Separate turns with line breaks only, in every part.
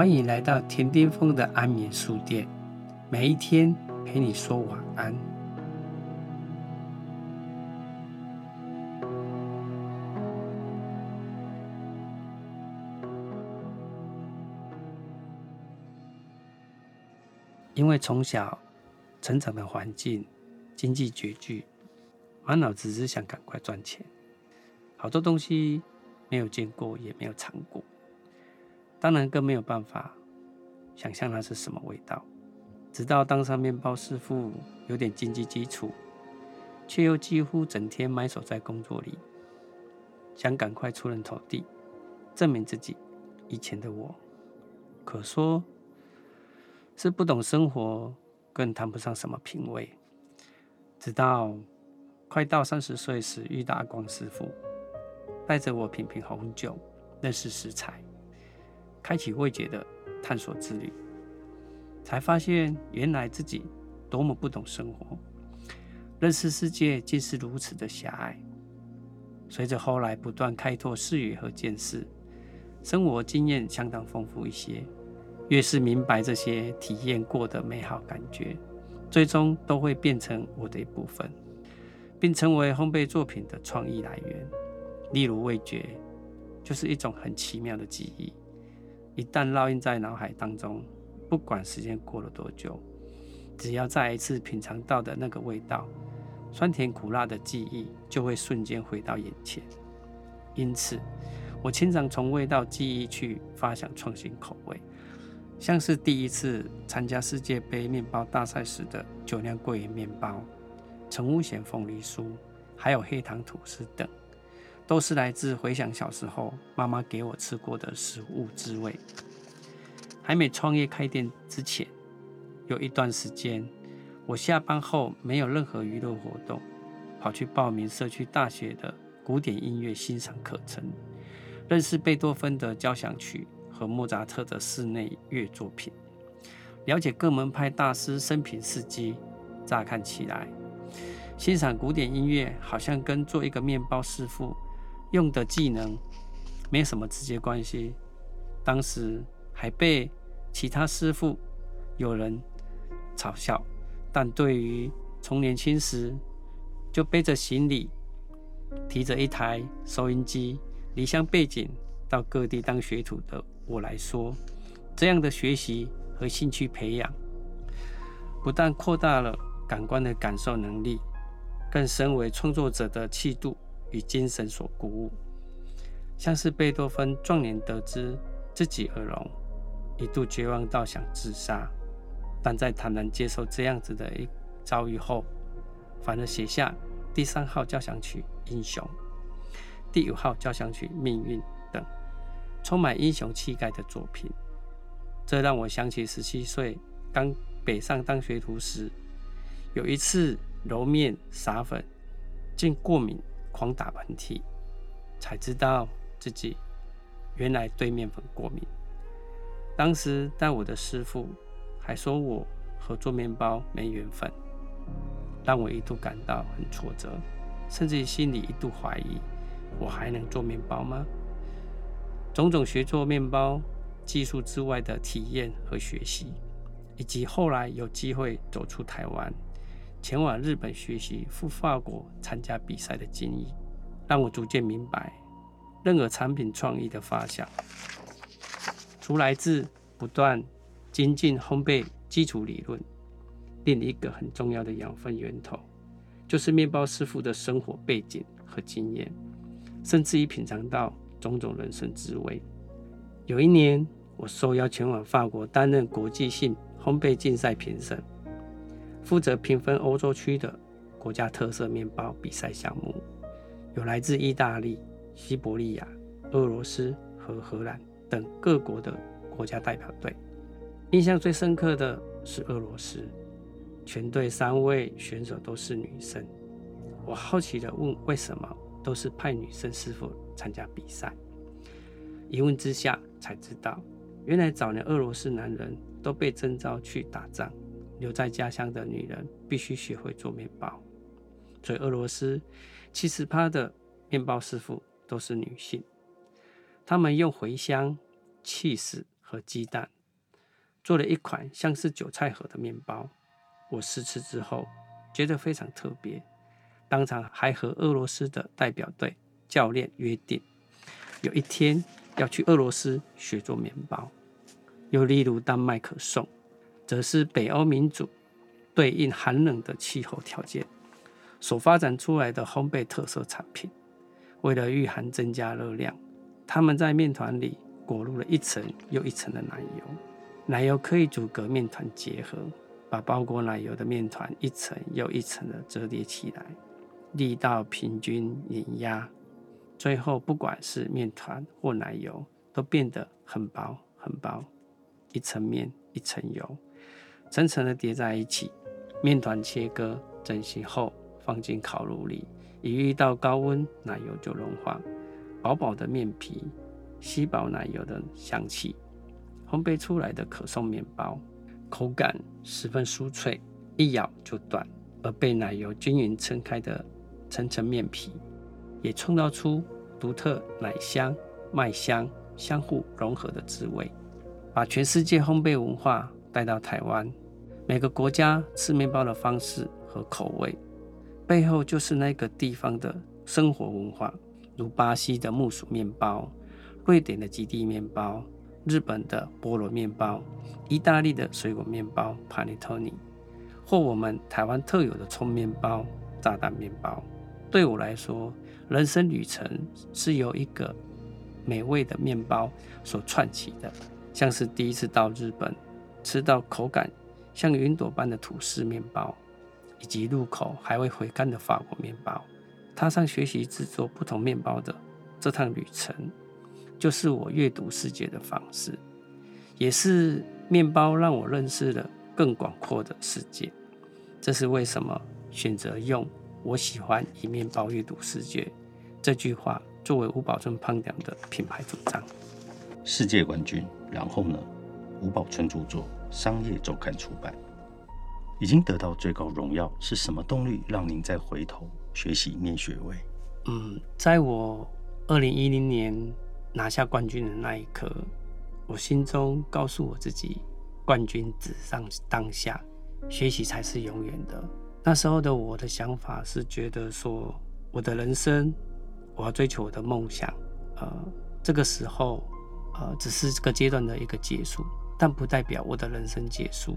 欢迎来到田巅峰的安眠书店，每一天陪你说晚安。因为从小成长的环境经济拮据，满脑子只想赶快赚钱，好多东西没有见过，也没有尝过。当然更没有办法想象那是什么味道。直到当上面包师傅，有点经济基础，却又几乎整天埋首在工作里，想赶快出人头地，证明自己。以前的我，可说是不懂生活，更谈不上什么品味。直到快到三十岁时，遇到阿光师傅，带着我品品红酒，认识食材。开启未解的探索之旅，才发现原来自己多么不懂生活，认识世界竟是如此的狭隘。随着后来不断开拓视野和见识，生活经验相当丰富一些，越是明白这些体验过的美好感觉，最终都会变成我的一部分，并成为烘焙作品的创意来源。例如味觉，就是一种很奇妙的记忆。一旦烙印在脑海当中，不管时间过了多久，只要再一次品尝到的那个味道，酸甜苦辣的记忆就会瞬间回到眼前。因此，我经常从味道记忆去发想创新口味，像是第一次参加世界杯面包大赛时的酒酿桂圆面包、陈屋咸凤梨酥，还有黑糖吐司等。都是来自回想小时候妈妈给我吃过的食物滋味。还没创业开店之前，有一段时间，我下班后没有任何娱乐活动，跑去报名社区大学的古典音乐欣赏课程，认识贝多芬的交响曲和莫扎特的室内乐作品，了解各门派大师生平事迹。乍看起来，欣赏古典音乐好像跟做一个面包师傅。用的技能没什么直接关系，当时还被其他师傅有人嘲笑。但对于从年轻时就背着行李、提着一台收音机离乡背井到各地当学徒的我来说，这样的学习和兴趣培养，不但扩大了感官的感受能力，更身为创作者的气度。与精神所鼓舞，像是贝多芬壮年得知自己耳聋，一度绝望到想自杀，但在坦然接受这样子的一遭遇后，反而写下第三号交响曲《英雄》、第五号交响曲《命运》等充满英雄气概的作品。这让我想起十七岁刚北上当学徒时，有一次揉面撒粉竟过敏。狂打喷嚏，才知道自己原来对面粉过敏。当时带我的师傅还说我和做面包没缘分，让我一度感到很挫折，甚至心里一度怀疑我还能做面包吗？种种学做面包技术之外的体验和学习，以及后来有机会走出台湾。前往日本学习，赴法国参加比赛的经历，让我逐渐明白，任何产品创意的发想，除来自不断精进烘焙基础理论，另一个很重要的养分源头，就是面包师傅的生活背景和经验，甚至于品尝到种种人生滋味。有一年，我受邀前往法国担任国际性烘焙竞赛评审。负责评分欧洲区的国家特色面包比赛项目，有来自意大利、西伯利亚、俄罗斯和荷兰等各国的国家代表队。印象最深刻的是俄罗斯，全队三位选手都是女生。我好奇地问：为什么都是派女生师傅参加比赛？一问之下才知道，原来早年俄罗斯男人都被征召去打仗。留在家乡的女人必须学会做面包，所以俄罗斯七十趴的面包师傅都是女性。他们用茴香、气 e 和鸡蛋，做了一款像是韭菜盒的面包。我试吃之后觉得非常特别，当场还和俄罗斯的代表队教练约定，有一天要去俄罗斯学做面包。又例如丹麦可颂，则是北欧民族对应寒冷的气候条件所发展出来的烘焙特色产品。为了御寒增加热量，他们在面团里裹入了一层又一层的奶油，奶油可以阻隔面团结合，把包裹奶油的面团一层又一层的折叠起来，力道平均碾压，最后不管是面团或奶油都变得很薄很薄，一层面一层油，层层的叠在一起，面团切割整形后放进烤炉里。一遇到高温，奶油就融化，薄薄的面皮吸饱奶油的香气，烘焙出来的可颂面包，口感十分酥脆，一咬就断。而被奶油均匀撑开的层层面皮，也创造出独特奶香、麦香相互融合的滋味，把全世界烘焙文化带到台湾。每个国家吃面包的方式和口味。背后就是那个地方的生活文化，如巴西的木薯面包、瑞典的极地面包、日本的菠萝面包、意大利的水果面包 （Panettone），或我们台湾特有的葱面包、炸弹面包。对我来说，人生旅程是由一个美味的面包所串起的，像是第一次到日本，吃到口感像云朵般的吐司面包。以及入口还未回甘的法国面包，踏上学习制作不同面包的这趟旅程，就是我阅读世界的方式，也是面包让我认识了更广阔的世界。这是为什么选择用“我喜欢以面包阅读世界”这句话作为吴宝春胖点的品牌主张。
世界冠军，然后呢？吴宝春著作，商业周刊出版。已经得到最高荣耀，是什么动力让您再回头学习念学位？
嗯，在我二零一零年拿下冠军的那一刻，我心中告诉我自己：冠军只上当下，学习才是永远的。那时候的我的想法是觉得说，我的人生我要追求我的梦想，呃，这个时候呃只是这个阶段的一个结束，但不代表我的人生结束。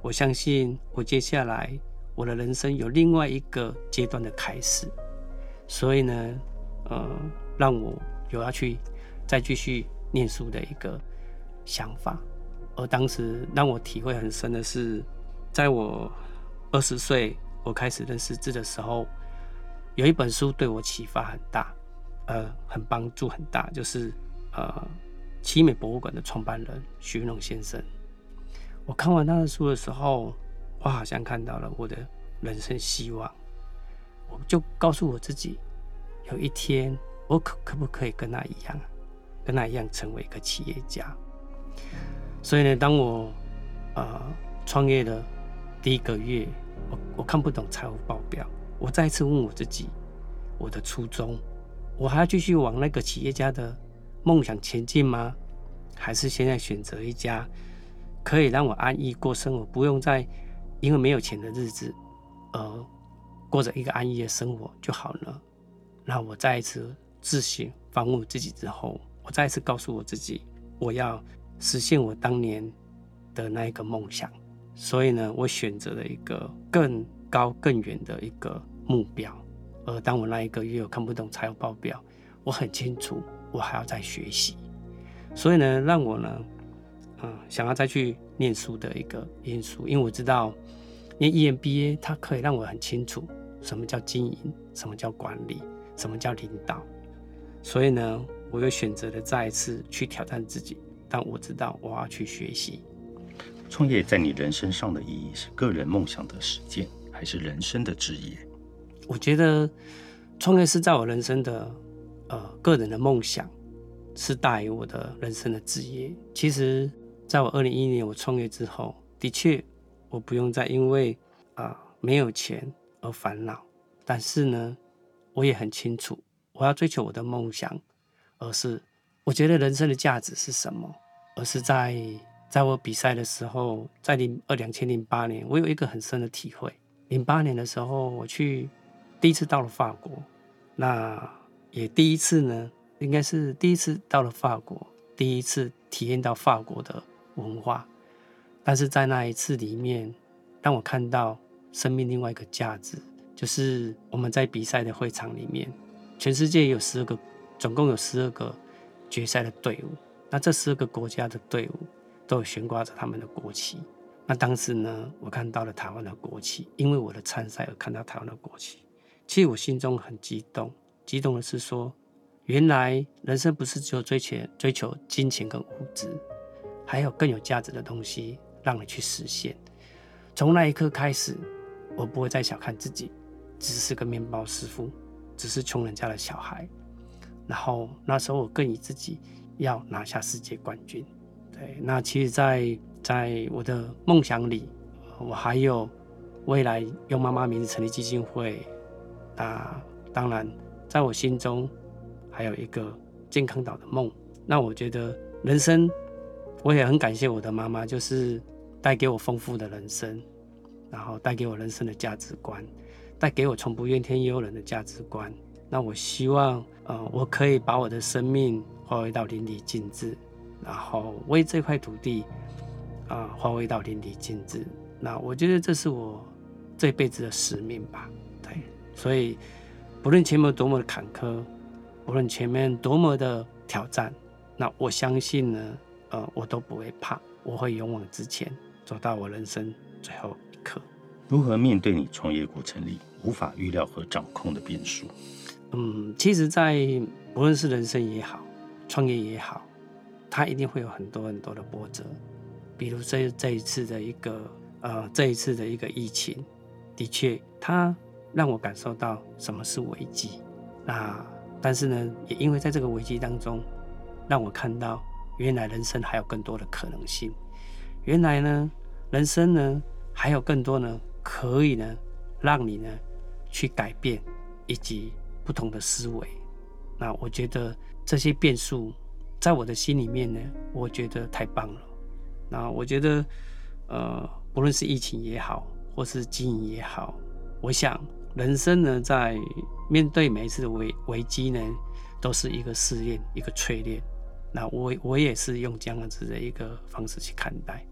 我相信，我接下来我的人生有另外一个阶段的开始，所以呢，呃，让我有要去再继续念书的一个想法。而当时让我体会很深的是，在我二十岁我开始认识字的时候，有一本书对我启发很大，呃，很帮助很大，就是呃，奇美博物馆的创办人徐荣先生。我看完他的书的时候，我好像看到了我的人生希望。我就告诉我自己，有一天我可可不可以跟他一样，跟他一样成为一个企业家。所以呢，当我呃创业的第一个月，我我看不懂财务报表，我再次问我自己，我的初衷，我还要继续往那个企业家的梦想前进吗？还是现在选择一家？可以让我安逸过生活，不用再因为没有钱的日子而过着一个安逸的生活就好了。那我再一次自省、反问自己之后，我再一次告诉我自己，我要实现我当年的那一个梦想。所以呢，我选择了一个更高、更远的一个目标。而当我那一个月我看不懂财务报表，我很清楚我还要再学习。所以呢，让我呢。嗯，想要再去念书的一个因素，因为我知道念 EMBA 它可以让我很清楚什么叫经营，什么叫管理，什么叫领导。所以呢，我又选择了再一次去挑战自己。但我知道我要去学习。
创业在你人生上的意义是个人梦想的实践，还是人生的职业？
我觉得创业是在我人生的呃个人的梦想，是大于我的人生的职业。其实。在我二零一一年我创业之后，的确我不用再因为啊没有钱而烦恼，但是呢，我也很清楚我要追求我的梦想，而是我觉得人生的价值是什么？而是在在我比赛的时候，在零二两千零八年，我有一个很深的体会。零八年的时候，我去第一次到了法国，那也第一次呢，应该是第一次到了法国，第一次体验到法国的文化。但是在那一次里面，让我看到生命另外一个价值，就是我们在比赛的会场里面，全世界有十二个，总共有十二个决赛的队伍。那这十二个国家的队伍都有悬挂着他们的国旗。那当时呢，我看到了台湾的国旗，因为我的参赛而看到台湾的国旗。其实我心中很激动，激动的是说，原来人生不是只有追求追求金钱跟物质，还有更有价值的东西。让你去实现。从那一刻开始，我不会再小看自己，只是个面包师傅，只是穷人家的小孩。然后那时候我更以自己要拿下世界冠军。对，那其实，在在我的梦想里，我还有未来用妈妈名字成立基金会。那当然，在我心中还有一个健康岛的梦。那我觉得人生，我也很感谢我的妈妈，就是。带给我丰富的人生，然后带给我人生的价值观，带给我从不怨天尤人的价值观。那我希望，呃，我可以把我的生命发挥到淋漓尽致，然后为这块土地，啊，发挥到淋漓尽致。那我觉得这是我这辈子的使命吧。对，所以不论前面多么的坎坷，不论前面多么的挑战，那我相信呢，呃，我都不会怕，我会勇往直前。走到我人生最后一刻，
如何面对你创业过程里无法预料和掌控的变数？
嗯，其实，在不论是人生也好，创业也好，它一定会有很多很多的波折。比如这这一次的一个呃，这一次的一个疫情，的确，它让我感受到什么是危机。那但是呢，也因为在这个危机当中，让我看到原来人生还有更多的可能性。原来呢，人生呢还有更多呢，可以呢让你呢去改变以及不同的思维。那我觉得这些变数在我的心里面呢，我觉得太棒了。那我觉得，呃，不论是疫情也好，或是经营也好，我想人生呢在面对每一次的危危机呢，都是一个试炼，一个淬炼。那我我也是用这样子的一个方式去看待。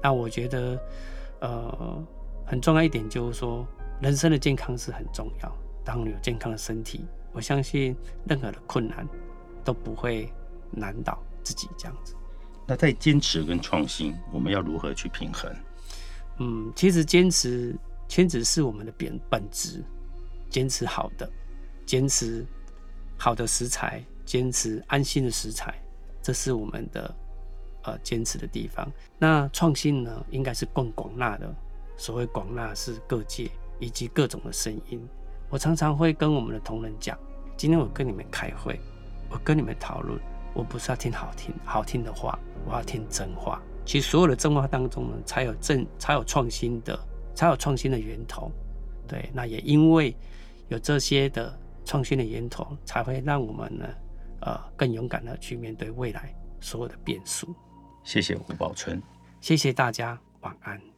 那我觉得，呃，很重要一点就是说，人生的健康是很重要。当你有健康的身体，我相信任何的困难都不会难倒自己这样子。
那在坚持跟创新，我们要如何去平衡？
嗯，其实坚持，坚持是我们的本本质。坚持好的，坚持好的食材，坚持安心的食材，这是我们的。呃，坚持的地方，那创新呢，应该是更广纳的。所谓广纳，是各界以及各种的声音。我常常会跟我们的同仁讲，今天我跟你们开会，我跟你们讨论，我不是要听好听好听的话，我要听真话。其实所有的真话当中呢，才有正，才有创新的，才有创新的源头。对，那也因为有这些的创新的源头，才会让我们呢，呃，更勇敢的去面对未来所有的变数。
谢谢吴宝春，
谢谢大家，晚安。